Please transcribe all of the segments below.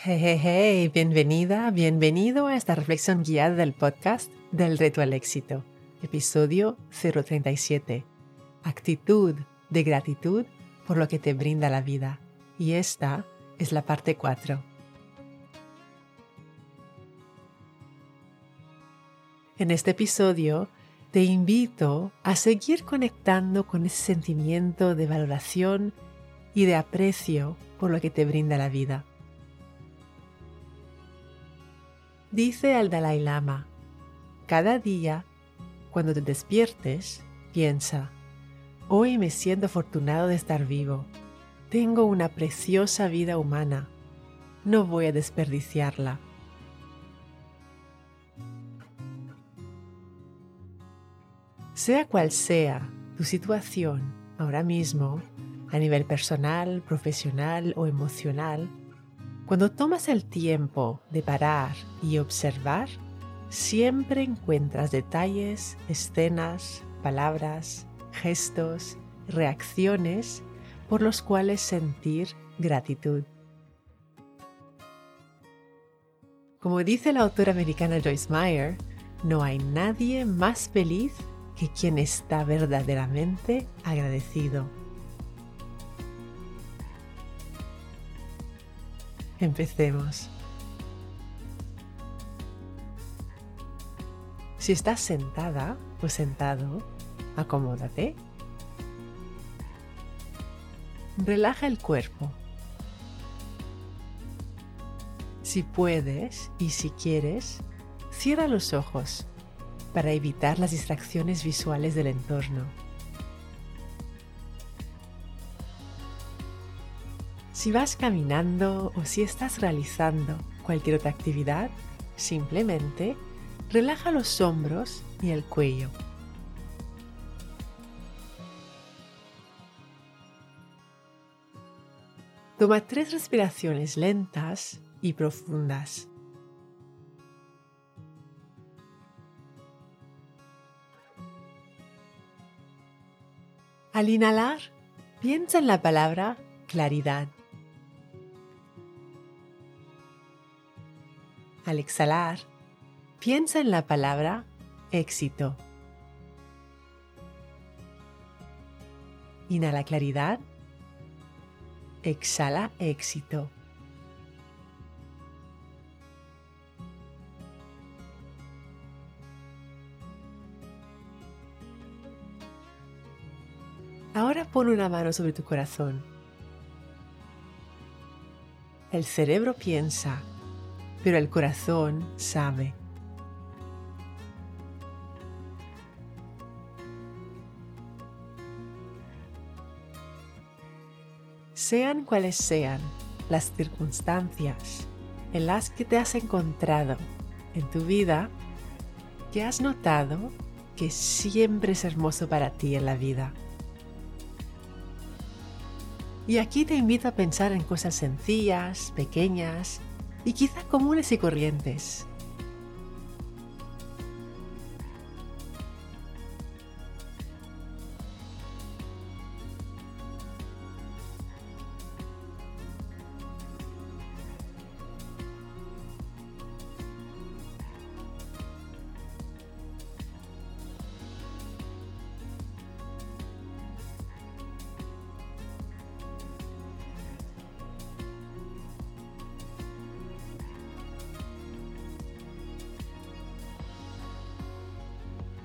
Hey, bienvenida, bienvenido a esta reflexión guiada del podcast del reto al éxito, episodio 037. Actitud de gratitud por lo que te brinda la vida. Y esta es la parte 4. En este episodio te invito a seguir conectando con ese sentimiento de valoración y de aprecio por lo que te brinda la vida. Dice al Dalai Lama, cada día, cuando te despiertes, piensa, hoy me siento afortunado de estar vivo, tengo una preciosa vida humana, no voy a desperdiciarla. Sea cual sea tu situación ahora mismo, a nivel personal, profesional o emocional, cuando tomas el tiempo de parar y observar, siempre encuentras detalles, escenas, palabras, gestos, reacciones por los cuales sentir gratitud. Como dice la autora americana Joyce Meyer, no hay nadie más feliz que quien está verdaderamente agradecido. Empecemos. Si estás sentada o sentado, acomódate. Relaja el cuerpo. Si puedes y si quieres, cierra los ojos para evitar las distracciones visuales del entorno. Si vas caminando o si estás realizando cualquier otra actividad, simplemente relaja los hombros y el cuello. Toma tres respiraciones lentas y profundas. Al inhalar, piensa en la palabra claridad. Al exhalar, piensa en la palabra éxito. Inhala claridad. Exhala éxito. Ahora pon una mano sobre tu corazón. El cerebro piensa pero el corazón sabe. Sean cuales sean las circunstancias en las que te has encontrado en tu vida, que has notado que siempre es hermoso para ti en la vida. Y aquí te invito a pensar en cosas sencillas, pequeñas, y quizás comunes y corrientes.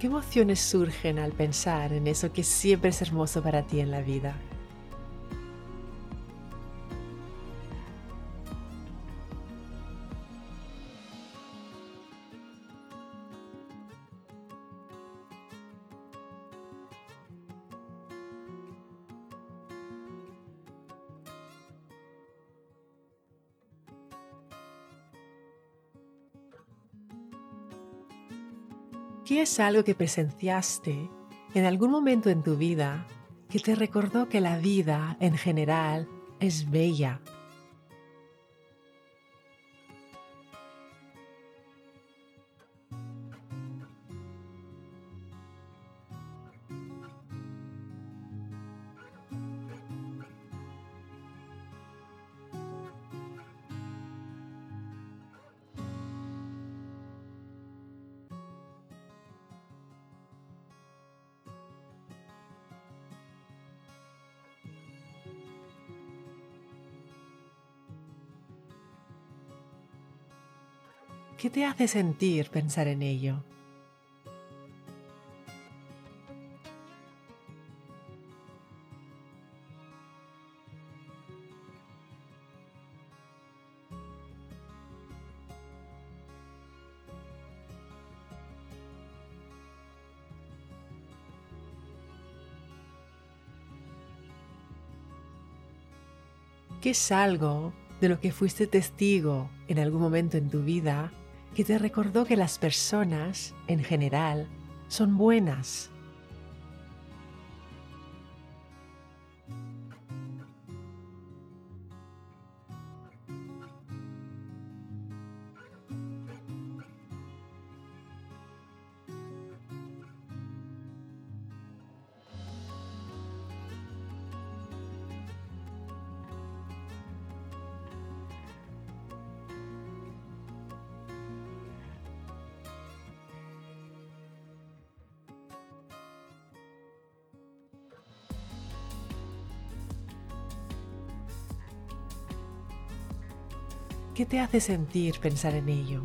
¿Qué emociones surgen al pensar en eso que siempre es hermoso para ti en la vida? ¿Qué es algo que presenciaste en algún momento en tu vida que te recordó que la vida en general es bella? ¿Qué te hace sentir pensar en ello? ¿Qué es algo de lo que fuiste testigo en algún momento en tu vida que te recordó que las personas, en general, son buenas? ¿Qué te hace sentir pensar en ello?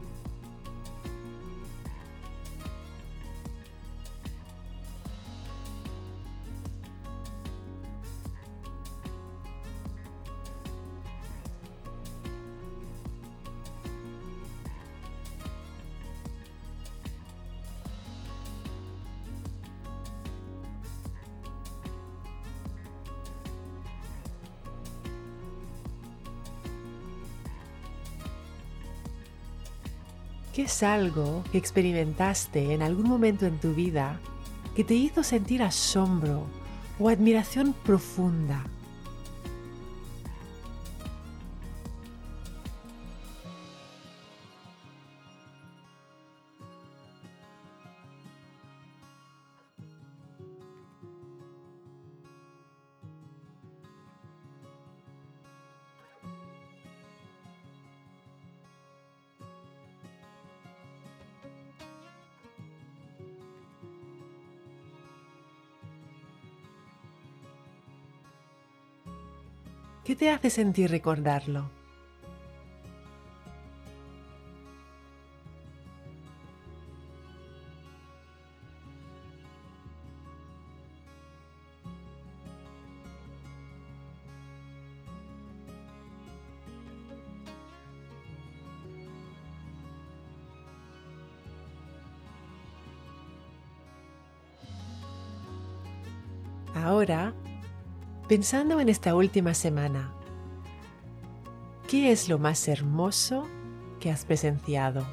¿Qué es algo que experimentaste en algún momento en tu vida que te hizo sentir asombro o admiración profunda? ¿Qué te hace sentir recordarlo? Ahora Pensando en esta última semana, ¿qué es lo más hermoso que has presenciado?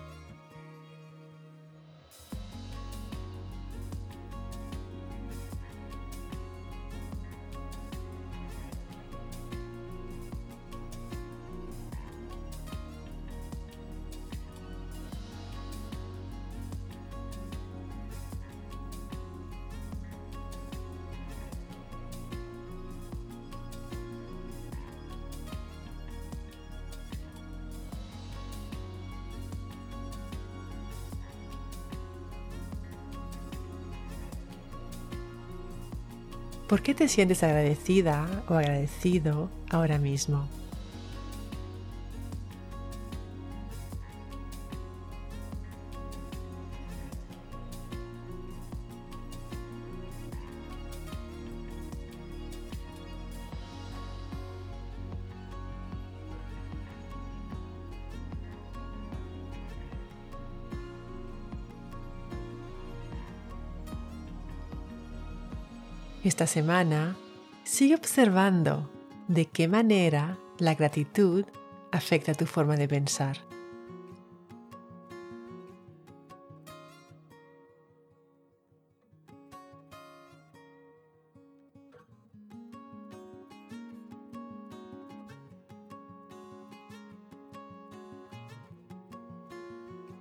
¿Por qué te sientes agradecida o agradecido ahora mismo? Esta semana sigue observando de qué manera la gratitud afecta tu forma de pensar.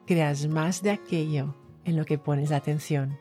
Creas más de aquello en lo que pones atención.